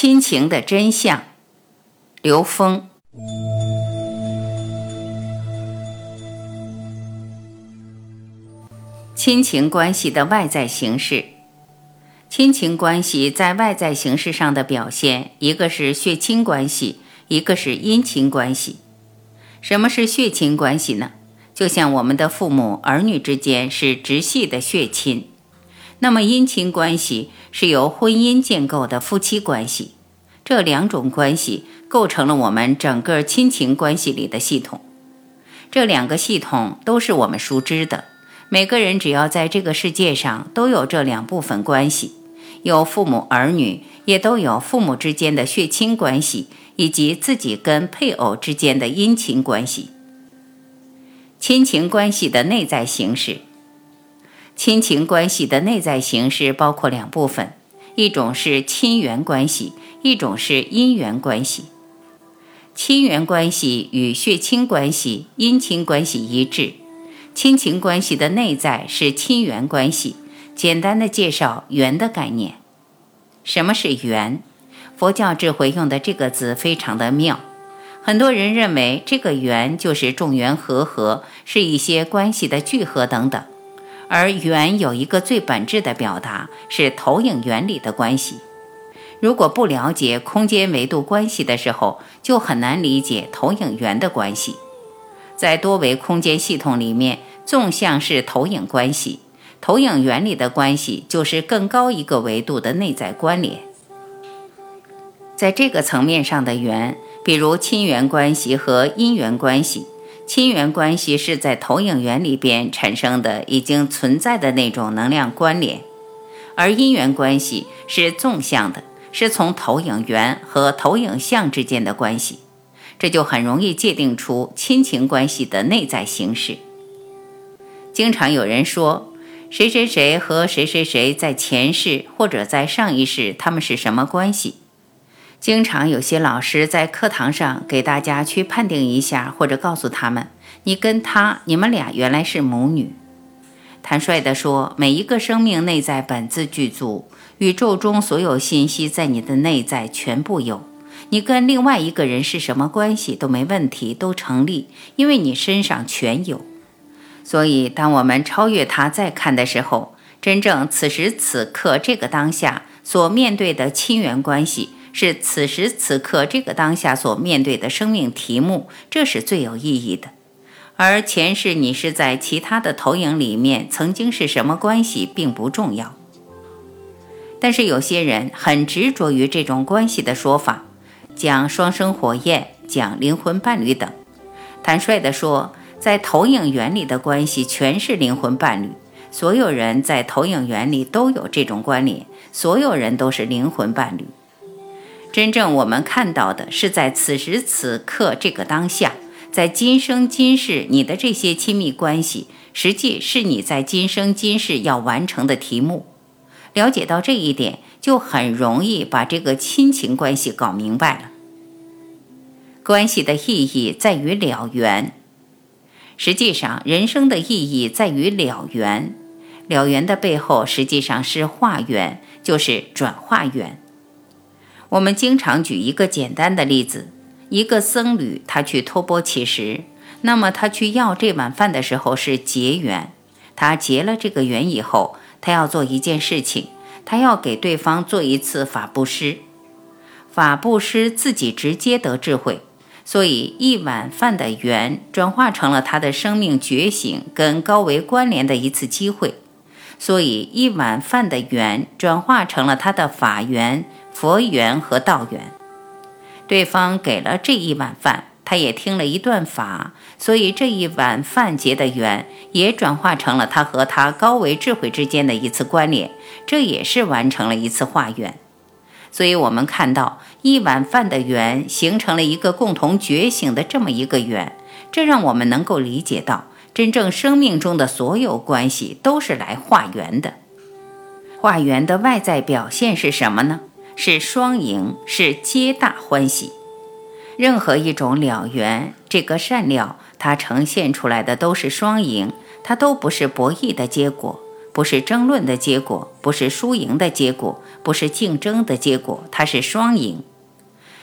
亲情的真相，刘峰。亲情关系的外在形式，亲情关系在外在形式上的表现，一个是血亲关系，一个是姻亲关系。什么是血亲关系呢？就像我们的父母儿女之间是直系的血亲。那么姻亲关系是由婚姻建构的夫妻关系，这两种关系构成了我们整个亲情关系里的系统。这两个系统都是我们熟知的，每个人只要在这个世界上都有这两部分关系，有父母儿女，也都有父母之间的血亲关系，以及自己跟配偶之间的姻亲关系。亲情关系的内在形式。亲情关系的内在形式包括两部分，一种是亲缘关系，一种是姻缘关系。亲缘关系与血亲关系、姻亲关系一致。亲情关系的内在是亲缘关系。简单的介绍缘的概念。什么是缘？佛教智慧用的这个字非常的妙。很多人认为这个缘就是众缘和合，是一些关系的聚合等等。而缘有一个最本质的表达，是投影原理的关系。如果不了解空间维度关系的时候，就很难理解投影源的关系。在多维空间系统里面，纵向是投影关系，投影原理的关系就是更高一个维度的内在关联。在这个层面上的缘，比如亲缘关系和姻缘关系。亲缘关系是在投影源里边产生的，已经存在的那种能量关联，而姻缘关系是纵向的，是从投影源和投影像之间的关系，这就很容易界定出亲情关系的内在形式。经常有人说，谁谁谁和谁谁谁在前世或者在上一世，他们是什么关系？经常有些老师在课堂上给大家去判定一下，或者告诉他们，你跟他，你们俩原来是母女。坦率地说，每一个生命内在本自具足，宇宙中所有信息在你的内在全部有。你跟另外一个人是什么关系都没问题，都成立，因为你身上全有。所以，当我们超越他再看的时候，真正此时此刻这个当下所面对的亲缘关系。是此时此刻这个当下所面对的生命题目，这是最有意义的。而前世你是在其他的投影里面曾经是什么关系，并不重要。但是有些人很执着于这种关系的说法，讲双生火焰，讲灵魂伴侣等。坦率地说，在投影原理的关系全是灵魂伴侣，所有人在投影原理都有这种关联，所有人都是灵魂伴侣。真正我们看到的是，在此时此刻这个当下，在今生今世，你的这些亲密关系，实际是你在今生今世要完成的题目。了解到这一点，就很容易把这个亲情关系搞明白了。关系的意义在于了缘。实际上，人生的意义在于了缘。了缘的背后，实际上是化缘，就是转化缘。我们经常举一个简单的例子：一个僧侣，他去托钵乞食，那么他去要这碗饭的时候是结缘。他结了这个缘以后，他要做一件事情，他要给对方做一次法布施。法布施自己直接得智慧，所以一碗饭的缘转化成了他的生命觉醒跟高维关联的一次机会，所以一碗饭的缘转化成了他的法缘。佛缘和道缘，对方给了这一碗饭，他也听了一段法，所以这一碗饭结的缘也转化成了他和他高维智慧之间的一次关联，这也是完成了一次化缘。所以我们看到一碗饭的缘形成了一个共同觉醒的这么一个缘，这让我们能够理解到，真正生命中的所有关系都是来化缘的。化缘的外在表现是什么呢？是双赢，是皆大欢喜。任何一种了缘，这个善了，它呈现出来的都是双赢，它都不是博弈的结果，不是争论的结果，不是输赢的结果，不是竞争的结果，它是双赢。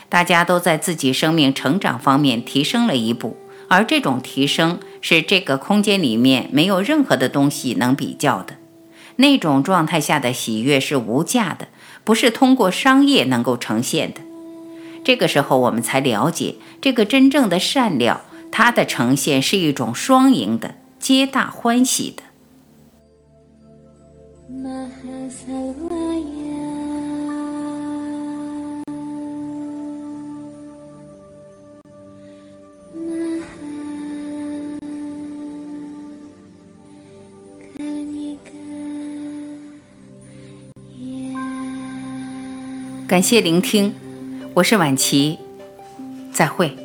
大家都在自己生命成长方面提升了一步，而这种提升是这个空间里面没有任何的东西能比较的。那种状态下的喜悦是无价的，不是通过商业能够呈现的。这个时候，我们才了解，这个真正的善了，它的呈现是一种双赢的、皆大欢喜的。感谢聆听。我是晚琪，再会。